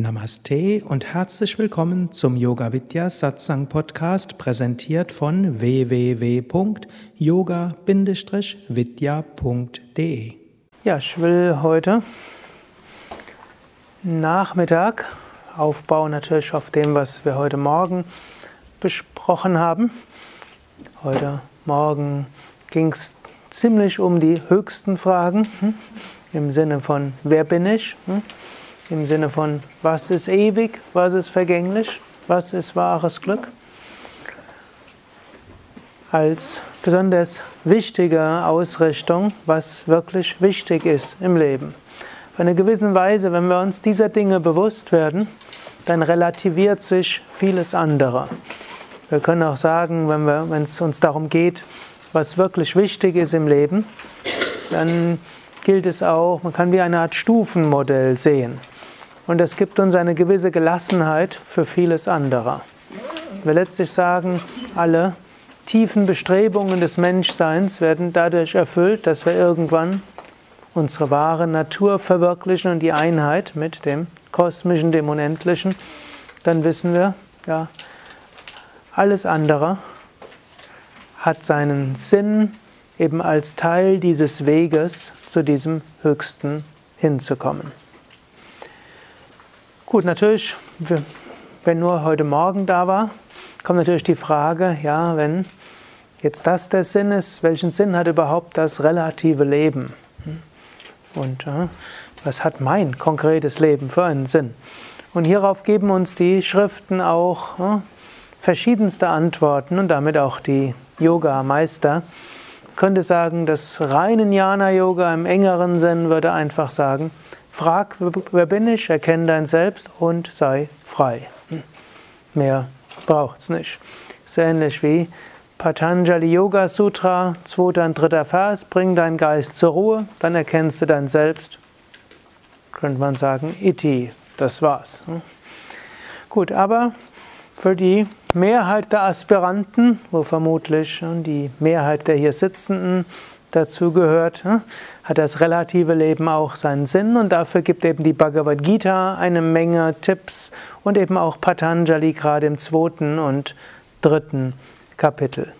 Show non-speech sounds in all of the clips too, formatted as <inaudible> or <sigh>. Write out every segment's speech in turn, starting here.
Namaste und herzlich willkommen zum Yoga Vidya Satsang Podcast, präsentiert von www.yoga-vidya.de. Ja, ich will heute Nachmittag aufbauen, natürlich auf dem, was wir heute Morgen besprochen haben. Heute Morgen ging es ziemlich um die höchsten Fragen hm? im Sinne von, wer bin ich? Im Sinne von, was ist ewig, was ist vergänglich, was ist wahres Glück. Als besonders wichtige Ausrichtung, was wirklich wichtig ist im Leben. Auf eine gewisse Weise, wenn wir uns dieser Dinge bewusst werden, dann relativiert sich vieles andere. Wir können auch sagen, wenn, wenn es uns darum geht, was wirklich wichtig ist im Leben, dann gilt es auch, man kann wie eine Art Stufenmodell sehen. Und es gibt uns eine gewisse Gelassenheit für vieles andere. Wir letztlich sagen, alle tiefen Bestrebungen des Menschseins werden dadurch erfüllt, dass wir irgendwann unsere wahre Natur verwirklichen und die Einheit mit dem Kosmischen, dem Unendlichen. Dann wissen wir, ja, alles andere hat seinen Sinn eben als Teil dieses Weges zu diesem Höchsten hinzukommen. Gut, natürlich, wenn nur heute Morgen da war, kommt natürlich die Frage, ja, wenn jetzt das der Sinn ist, welchen Sinn hat überhaupt das relative Leben? Und äh, was hat mein konkretes Leben für einen Sinn? Und hierauf geben uns die Schriften auch äh, verschiedenste Antworten und damit auch die Yoga-Meister. könnte sagen, das reine Jnana-Yoga im engeren Sinn würde einfach sagen, Frag, wer bin ich, erkenne dein Selbst und sei frei. Hm. Mehr braucht es nicht. So ähnlich wie Patanjali Yoga Sutra, zweiter und dritter Vers, bring deinen Geist zur Ruhe, dann erkennst du dein Selbst. Könnte man sagen, iti, das war's. Hm. Gut, aber für die Mehrheit der Aspiranten, wo vermutlich die Mehrheit der hier Sitzenden dazu gehört, hm, hat das relative Leben auch seinen Sinn und dafür gibt eben die Bhagavad Gita eine Menge Tipps und eben auch Patanjali gerade im zweiten und dritten Kapitel.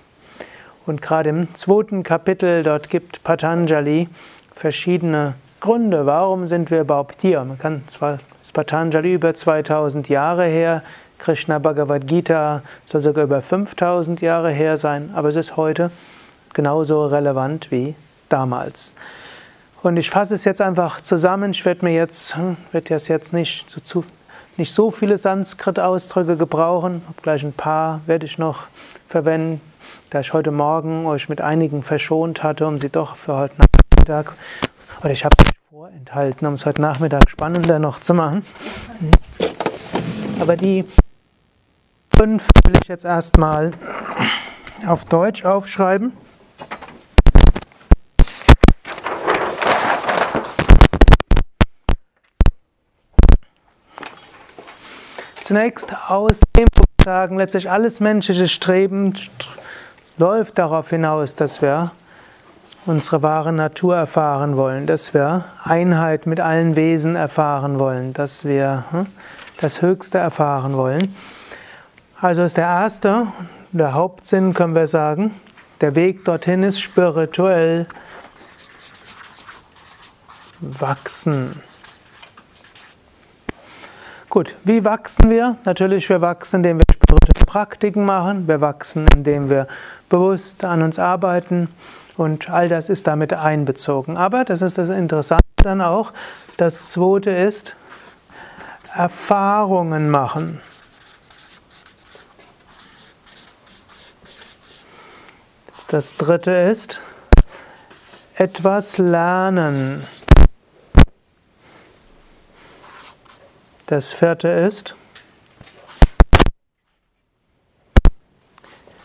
Und gerade im zweiten Kapitel, dort gibt Patanjali verschiedene Gründe, warum sind wir überhaupt hier. Man kann zwar, ist Patanjali über 2000 Jahre her, Krishna Bhagavad Gita soll sogar über 5000 Jahre her sein, aber es ist heute genauso relevant wie damals. Und ich fasse es jetzt einfach zusammen. Ich werde mir jetzt, hm, werde jetzt nicht so, nicht so viele Sanskrit-Ausdrücke gebrauchen. Gleich ein paar werde ich noch verwenden, da ich heute Morgen euch mit einigen verschont hatte, um sie doch für heute Nachmittag, oder ich habe es vorenthalten, um es heute Nachmittag spannender noch zu machen. Aber die fünf will ich jetzt erstmal auf Deutsch aufschreiben. Zunächst aus dem sagen, letztlich alles menschliche Streben läuft darauf hinaus, dass wir unsere wahre Natur erfahren wollen, dass wir Einheit mit allen Wesen erfahren wollen, dass wir hm, das Höchste erfahren wollen. Also ist der erste, der Hauptsinn, können wir sagen, der Weg dorthin ist spirituell wachsen. Gut, wie wachsen wir? Natürlich, wir wachsen, indem wir spirituelle Praktiken machen. Wir wachsen, indem wir bewusst an uns arbeiten. Und all das ist damit einbezogen. Aber, das ist das Interessante dann auch, das zweite ist, Erfahrungen machen. Das dritte ist, etwas lernen. Das vierte ist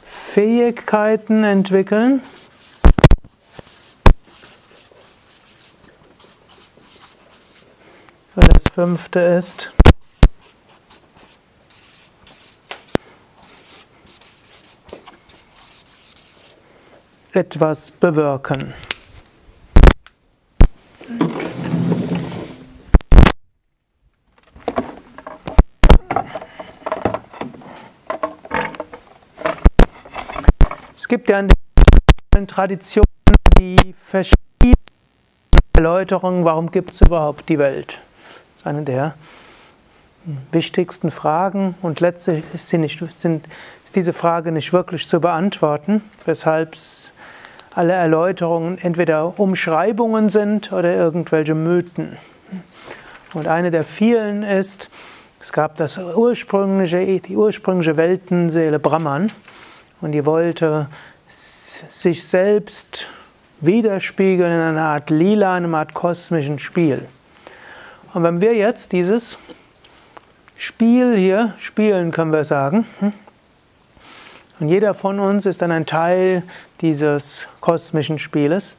Fähigkeiten entwickeln. Und das fünfte ist etwas bewirken. Es gibt ja in den Traditionen die verschiedenen Erläuterungen, warum gibt es überhaupt die Welt. Das ist eine der wichtigsten Fragen und letztlich ist, nicht, sind, ist diese Frage nicht wirklich zu beantworten, weshalb alle Erläuterungen entweder Umschreibungen sind oder irgendwelche Mythen. Und eine der vielen ist, es gab das ursprüngliche, die ursprüngliche Weltenseele Brahman und die wollte sich selbst widerspiegeln in einer Art Lila, einer Art kosmischen Spiel. Und wenn wir jetzt dieses Spiel hier spielen, können wir sagen, hm, und jeder von uns ist dann ein Teil dieses kosmischen Spieles,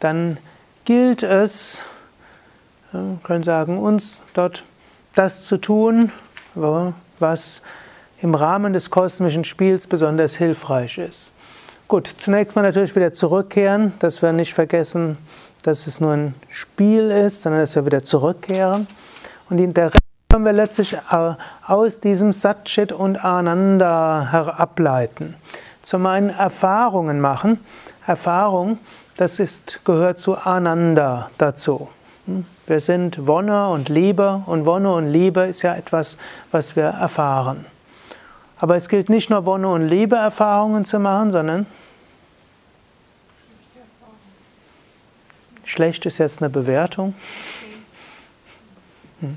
dann gilt es, wir können sagen, uns dort das zu tun, was im Rahmen des kosmischen Spiels besonders hilfreich ist. Gut, zunächst mal natürlich wieder zurückkehren, dass wir nicht vergessen, dass es nur ein Spiel ist, sondern dass wir wieder zurückkehren. Und der Rest können wir letztlich äh, aus diesem Satchit und Ananda herableiten. Zum einen Erfahrungen machen. Erfahrung, das ist, gehört zu Ananda dazu. Hm? Wir sind Wonne und Liebe und Wonne und Liebe ist ja etwas, was wir erfahren. Aber es gilt nicht nur Wonne und Liebe Erfahrungen zu machen, sondern schlecht ist jetzt eine Bewertung. Hm.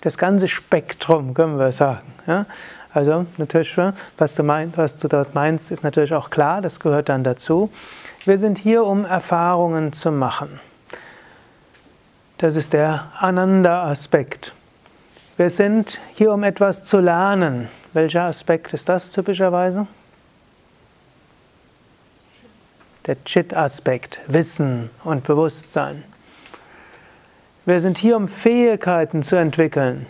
Das ganze Spektrum, können wir sagen. Ja? Also natürlich, was du, meinst, was du dort meinst, ist natürlich auch klar, das gehört dann dazu. Wir sind hier, um Erfahrungen zu machen. Das ist der Ananda-Aspekt. Wir sind hier, um etwas zu lernen. Welcher Aspekt ist das typischerweise? Der Chit-Aspekt, Wissen und Bewusstsein. Wir sind hier, um Fähigkeiten zu entwickeln.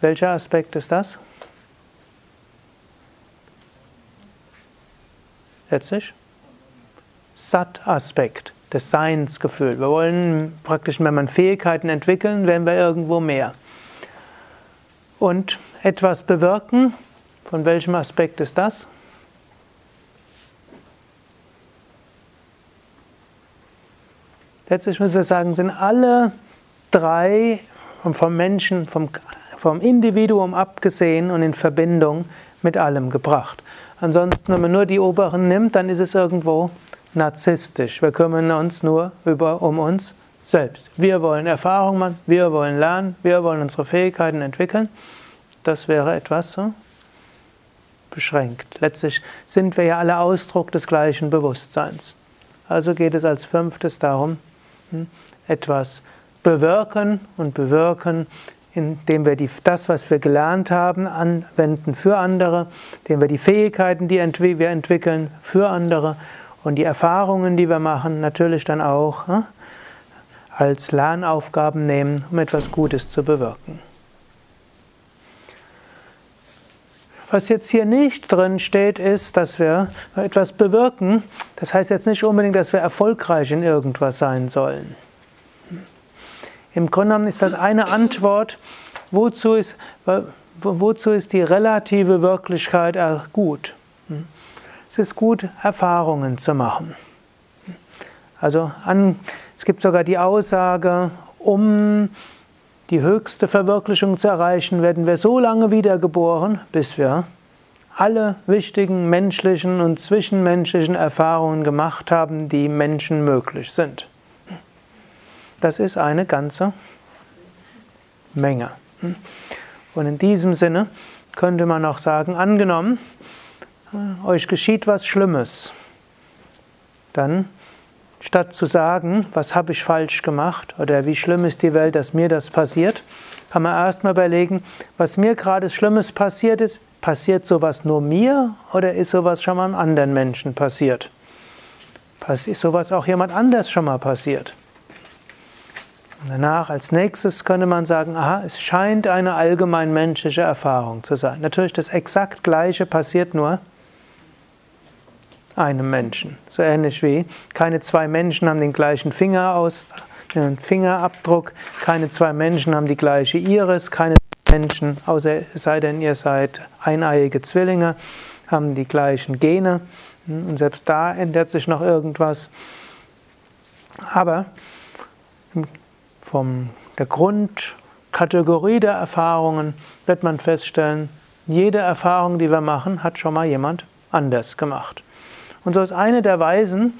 Welcher Aspekt ist das? Letztlich? Sat-Aspekt das Seinsgefühl. Wir wollen praktisch, wenn man Fähigkeiten entwickeln, werden wir irgendwo mehr. Und etwas bewirken, von welchem Aspekt ist das? Letztlich muss ich sagen, sind alle drei vom Menschen, vom, vom Individuum abgesehen und in Verbindung mit allem gebracht. Ansonsten, wenn man nur die oberen nimmt, dann ist es irgendwo narzisstisch. Wir kümmern uns nur über, um uns selbst. Wir wollen Erfahrung machen, wir wollen lernen, wir wollen unsere Fähigkeiten entwickeln. Das wäre etwas so beschränkt. Letztlich sind wir ja alle Ausdruck des gleichen Bewusstseins. Also geht es als fünftes darum, hm, etwas bewirken und bewirken, indem wir die, das, was wir gelernt haben, anwenden für andere, indem wir die Fähigkeiten, die wir entwickeln, für andere und die Erfahrungen, die wir machen, natürlich dann auch hm, als Lernaufgaben nehmen, um etwas Gutes zu bewirken. Was jetzt hier nicht drin steht, ist, dass wir etwas bewirken. Das heißt jetzt nicht unbedingt, dass wir erfolgreich in irgendwas sein sollen. Im Grunde genommen ist das eine Antwort, wozu ist, wozu ist die relative Wirklichkeit gut? es ist gut, Erfahrungen zu machen. Also an, es gibt sogar die Aussage, um die höchste Verwirklichung zu erreichen, werden wir so lange wiedergeboren, bis wir alle wichtigen menschlichen und zwischenmenschlichen Erfahrungen gemacht haben, die Menschen möglich sind. Das ist eine ganze Menge. Und in diesem Sinne könnte man auch sagen, angenommen, euch geschieht was Schlimmes, dann statt zu sagen, was habe ich falsch gemacht oder wie schlimm ist die Welt, dass mir das passiert, kann man erstmal überlegen, was mir gerade Schlimmes passiert ist, passiert sowas nur mir oder ist sowas schon mal einem anderen Menschen passiert? Ist sowas auch jemand anders schon mal passiert? Danach als nächstes könnte man sagen, aha, es scheint eine allgemein menschliche Erfahrung zu sein. Natürlich das exakt gleiche passiert nur einem Menschen. So ähnlich wie keine zwei Menschen haben den gleichen Finger aus, den Fingerabdruck, keine zwei Menschen haben die gleiche Iris, keine Menschen, außer es sei denn, ihr seid eineiige Zwillinge, haben die gleichen Gene. Und selbst da ändert sich noch irgendwas. Aber von der Grundkategorie der Erfahrungen wird man feststellen, jede Erfahrung, die wir machen, hat schon mal jemand anders gemacht. Und so ist eine der Weisen,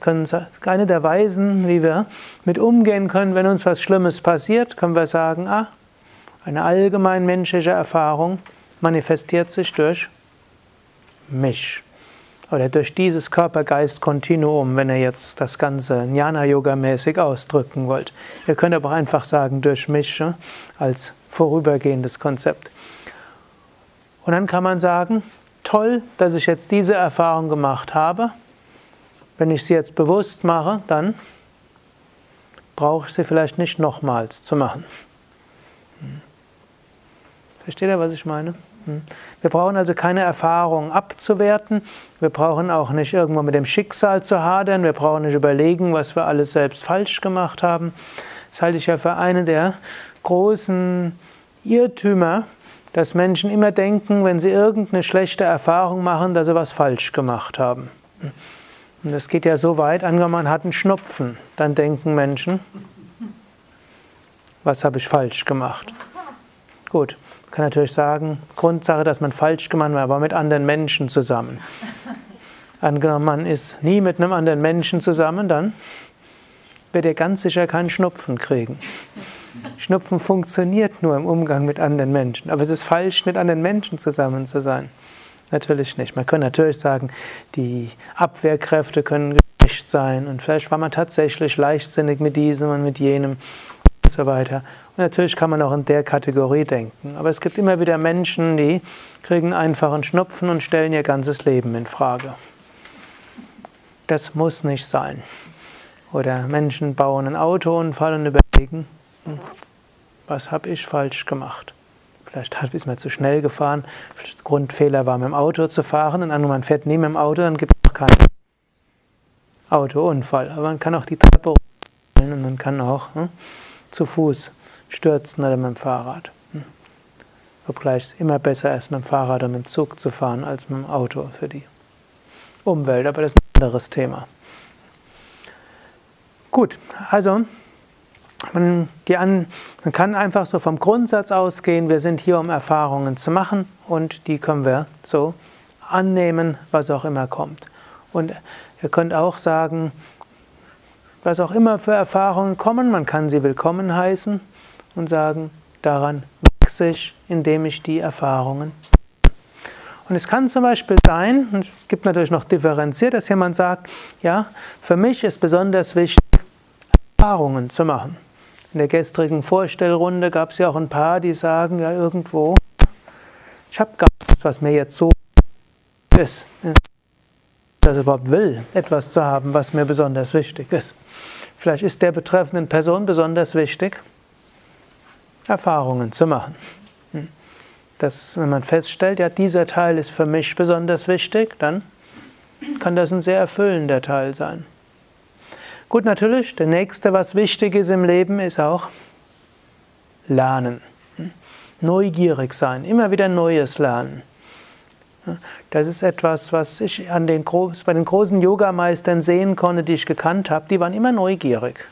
können, eine der Weisen, wie wir mit umgehen können, wenn uns was Schlimmes passiert, können wir sagen, ah, eine allgemein menschliche Erfahrung manifestiert sich durch mich oder durch dieses Körper-Geist-Kontinuum, wenn ihr jetzt das Ganze Jnana-Yoga-mäßig ausdrücken wollt. Ihr könnt aber auch einfach sagen, durch mich als vorübergehendes Konzept. Und dann kann man sagen, toll, dass ich jetzt diese Erfahrung gemacht habe. Wenn ich sie jetzt bewusst mache, dann brauche ich sie vielleicht nicht nochmals zu machen. Hm. Versteht ihr, was ich meine? Hm. Wir brauchen also keine Erfahrung abzuwerten. Wir brauchen auch nicht irgendwo mit dem Schicksal zu hadern. Wir brauchen nicht überlegen, was wir alles selbst falsch gemacht haben. Das halte ich ja für eine der großen Irrtümer, dass Menschen immer denken, wenn sie irgendeine schlechte Erfahrung machen, dass sie was falsch gemacht haben. Und das geht ja so weit, angenommen man hat einen Schnupfen, dann denken Menschen, was habe ich falsch gemacht? Gut, man kann natürlich sagen, Grundsache, dass man falsch gemacht hat, war mit anderen Menschen zusammen. Angenommen, man ist nie mit einem anderen Menschen zusammen, dann wird er ganz sicher keinen Schnupfen kriegen. Schnupfen funktioniert nur im Umgang mit anderen Menschen. Aber es ist falsch, mit anderen Menschen zusammen zu sein. Natürlich nicht. Man kann natürlich sagen, die Abwehrkräfte können geschwächt sein und vielleicht war man tatsächlich leichtsinnig mit diesem und mit jenem und so weiter. Und natürlich kann man auch in der Kategorie denken. Aber es gibt immer wieder Menschen, die kriegen einfach einen Schnupfen und stellen ihr ganzes Leben in Frage. Das muss nicht sein. Oder Menschen bauen einen Autounfall und überlegen, was habe ich falsch gemacht? Vielleicht ist man zu schnell gefahren, vielleicht der Grundfehler war mit dem Auto zu fahren und man fährt nie mit dem Auto, dann gibt es auch keinen Autounfall. Aber man kann auch die Treppe runterfallen und man kann auch hm, zu Fuß stürzen oder mit dem Fahrrad. Hm. Obgleich es immer besser ist, mit dem Fahrrad oder mit dem Zug zu fahren, als mit dem Auto für die Umwelt. Aber das ist ein anderes Thema. Gut, also man, an, man, kann einfach so vom Grundsatz ausgehen, wir sind hier, um Erfahrungen zu machen und die können wir so annehmen, was auch immer kommt. Und ihr könnt auch sagen, was auch immer für Erfahrungen kommen, man kann sie willkommen heißen und sagen, daran wachse ich, indem ich die Erfahrungen. Und es kann zum Beispiel sein, und es gibt natürlich noch differenziert, dass jemand sagt, ja, für mich ist besonders wichtig, Erfahrungen zu machen. In der gestrigen Vorstellrunde gab es ja auch ein paar, die sagen, ja irgendwo, ich habe gar nichts, was mir jetzt so ist. Dass ich überhaupt will, etwas zu haben, was mir besonders wichtig ist. Vielleicht ist der betreffenden Person besonders wichtig, Erfahrungen zu machen. Das, wenn man feststellt, ja, dieser Teil ist für mich besonders wichtig, dann kann das ein sehr erfüllender Teil sein. Gut, natürlich, der nächste, was wichtig ist im Leben, ist auch Lernen. Neugierig sein, immer wieder Neues lernen. Das ist etwas, was ich an den, bei den großen Yogameistern sehen konnte, die ich gekannt habe. Die waren immer neugierig.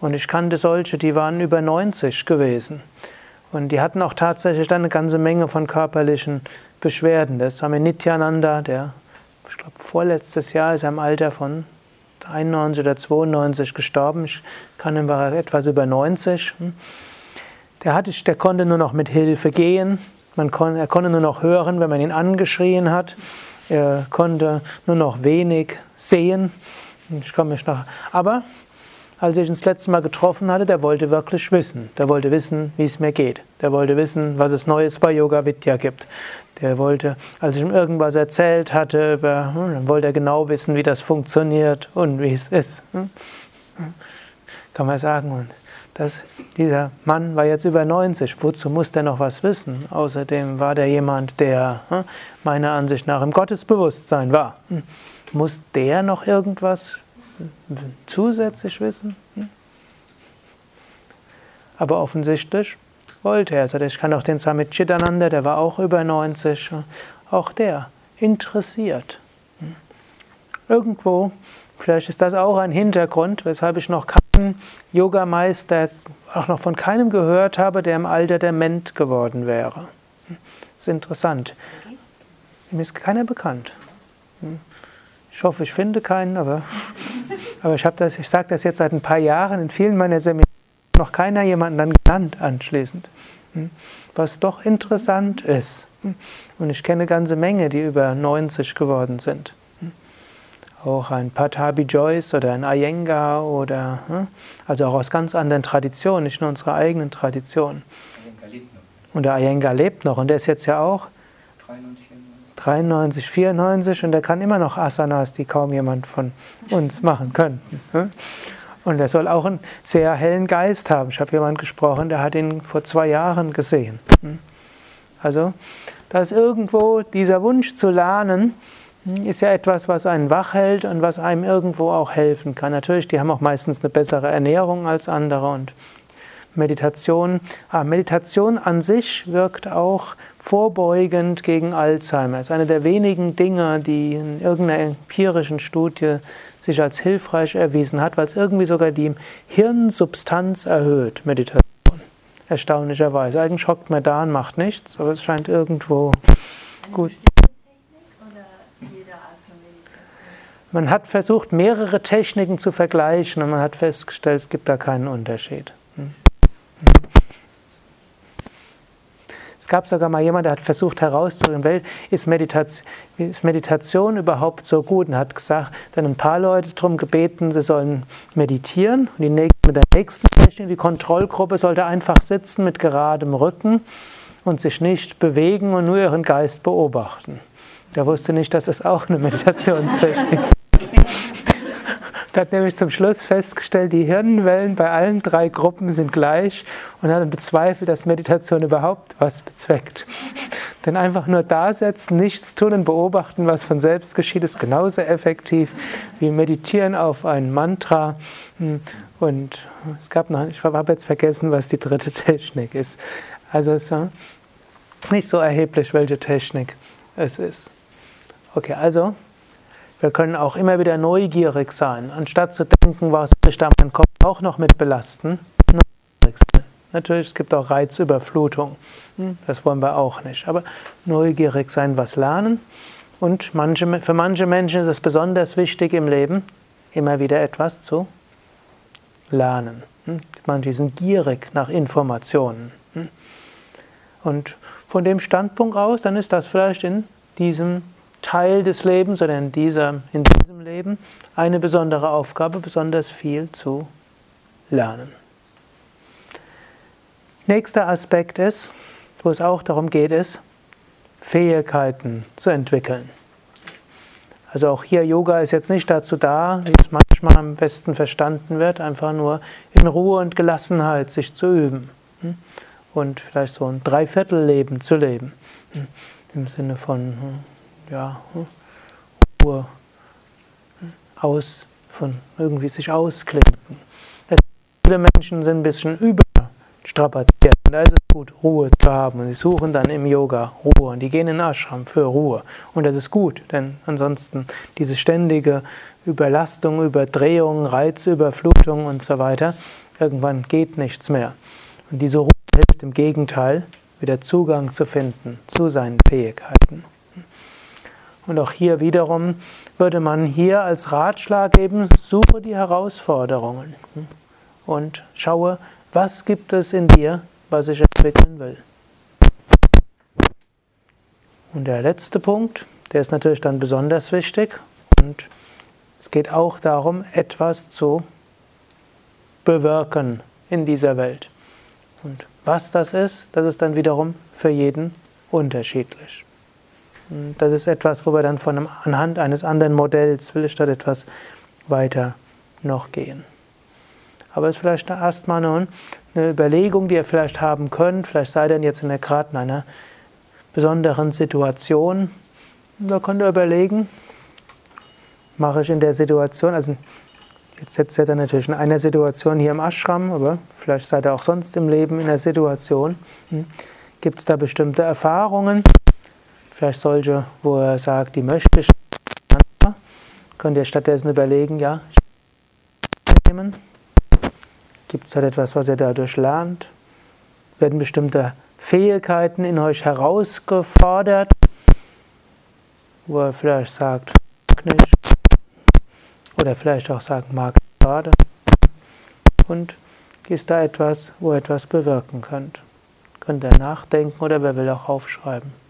Und ich kannte solche, die waren über 90 gewesen. Und die hatten auch tatsächlich dann eine ganze Menge von körperlichen Beschwerden. Das war mir Nityananda, der, ich glaube, vorletztes Jahr ist er im Alter von 91 oder 92 gestorben. Ich kann ihn war etwas über 90. Der, hatte, der konnte nur noch mit Hilfe gehen. Man kon, er konnte nur noch hören, wenn man ihn angeschrien hat. Er konnte nur noch wenig sehen. Ich komme mich noch, aber als ich ihn das letzte Mal getroffen hatte, der wollte wirklich wissen. Der wollte wissen, wie es mir geht. Der wollte wissen, was es Neues bei Yoga Vidya gibt. Der wollte, als ich ihm irgendwas erzählt hatte, über, hm, dann wollte er genau wissen, wie das funktioniert und wie es ist. Hm? Kann man sagen. Und das, dieser Mann war jetzt über 90. Wozu muss der noch was wissen? Außerdem war der jemand, der hm, meiner Ansicht nach im Gottesbewusstsein war. Muss der noch irgendwas zusätzlich wissen? Aber offensichtlich wollte er. Also ich kann auch den Samit Chidananda, der war auch über 90, auch der interessiert. irgendwo, vielleicht ist das auch ein Hintergrund, weshalb ich noch keinen Yogameister, auch noch von keinem gehört habe, der im Alter dement geworden wäre. Das ist interessant. Mir ist keiner bekannt. Ich hoffe, ich finde keinen, aber, aber ich, das, ich sage das jetzt seit ein paar Jahren in vielen meiner Seminare, noch keiner jemanden dann genannt anschließend. Was doch interessant ist. Und ich kenne eine ganze Menge, die über 90 geworden sind. Auch ein Patabi Joyce oder ein Iyengar oder also auch aus ganz anderen Traditionen, nicht nur unserer eigenen Tradition. Und der Iyengar lebt noch und der ist jetzt ja auch 93, 94 und der kann immer noch Asanas, die kaum jemand von uns machen könnte. Und er soll auch einen sehr hellen Geist haben. Ich habe jemanden gesprochen, der hat ihn vor zwei Jahren gesehen. Also, da ist irgendwo dieser Wunsch zu lernen, ist ja etwas, was einen wach hält und was einem irgendwo auch helfen kann. Natürlich, die haben auch meistens eine bessere Ernährung als andere und Meditation. Ah, Meditation an sich wirkt auch vorbeugend gegen Alzheimer. Es ist eine der wenigen Dinge, die in irgendeiner empirischen Studie sich als hilfreich erwiesen hat, weil es irgendwie sogar die Hirnsubstanz erhöht, Meditation. Erstaunlicherweise. Eigentlich hockt man da und macht nichts, aber es scheint irgendwo gut. Man hat versucht, mehrere Techniken zu vergleichen und man hat festgestellt, es gibt da keinen Unterschied. Hm? Es gab sogar mal jemand, der hat versucht herauszufinden, ist Meditation, ist Meditation überhaupt so gut? Und hat gesagt, dann ein paar Leute darum gebeten, sie sollen meditieren. Und die nächste, mit der nächsten Technik, die Kontrollgruppe sollte einfach sitzen mit geradem Rücken und sich nicht bewegen und nur ihren Geist beobachten. Der wusste nicht, dass es auch eine Meditationstechnik <laughs> ist. Der hat nämlich zum Schluss festgestellt, die Hirnwellen bei allen drei Gruppen sind gleich und hat dann bezweifelt, dass Meditation überhaupt was bezweckt. <laughs> Denn einfach nur da setzen, nichts tun und beobachten, was von selbst geschieht, ist genauso effektiv wie meditieren auf ein Mantra. Und es gab noch, ich habe jetzt vergessen, was die dritte <laughs> Technik ist. Also es ist nicht so erheblich, welche Technik es ist. Okay, also wir können auch immer wieder neugierig sein. Anstatt zu denken, was ich da meinen Kopf auch noch mit belasten? Natürlich, es gibt auch Reizüberflutung. Hm, das wollen wir auch nicht. Aber neugierig sein, was lernen. Und manche, für manche Menschen ist es besonders wichtig im Leben, immer wieder etwas zu lernen. Hm, manche sind gierig nach Informationen. Hm. Und von dem Standpunkt aus, dann ist das vielleicht in diesem Teil des Lebens oder in, dieser, in diesem Leben eine besondere Aufgabe, besonders viel zu lernen. Nächster Aspekt ist, wo es auch darum geht, ist, Fähigkeiten zu entwickeln. Also auch hier Yoga ist jetzt nicht dazu da, wie es manchmal am besten verstanden wird, einfach nur in Ruhe und Gelassenheit sich zu üben hm? und vielleicht so ein Dreiviertelleben zu leben. Hm? Im Sinne von hm, ja, Ruhe aus, von irgendwie sich ausklinken. Viele Menschen sind ein bisschen überstrapaziert. Da ist es gut, Ruhe zu haben. Und sie suchen dann im Yoga Ruhe. Und die gehen in Ashram für Ruhe. Und das ist gut, denn ansonsten diese ständige Überlastung, Überdrehung, Reizüberflutung und so weiter, irgendwann geht nichts mehr. Und diese Ruhe hilft im Gegenteil, wieder Zugang zu finden zu seinen Fähigkeiten. Und auch hier wiederum würde man hier als Ratschlag geben, suche die Herausforderungen und schaue, was gibt es in dir, was ich entwickeln will. Und der letzte Punkt, der ist natürlich dann besonders wichtig und es geht auch darum, etwas zu bewirken in dieser Welt. Und was das ist, das ist dann wiederum für jeden unterschiedlich. Das ist etwas, wo wir dann von einem, anhand eines anderen Modells will ich dort etwas weiter noch gehen. Aber es ist vielleicht erstmal eine, eine Überlegung, die ihr vielleicht haben könnt. Vielleicht seid ihr jetzt in der, gerade in einer besonderen Situation. Da könnt ihr überlegen, mache ich in der Situation, also jetzt seid ihr natürlich in einer Situation hier im Ashram, aber vielleicht seid ihr auch sonst im Leben in einer Situation. Hm, Gibt es da bestimmte Erfahrungen? Vielleicht solche, wo er sagt, die möchte ich. Könnt ihr stattdessen überlegen, ja, gibt es halt etwas, was ihr dadurch lernt? Werden bestimmte Fähigkeiten in euch herausgefordert, wo er vielleicht sagt, nicht, oder vielleicht auch sagt, mag gerade. Und ist da etwas, wo ihr etwas bewirken könnt? Könnt ihr nachdenken oder wer will auch aufschreiben?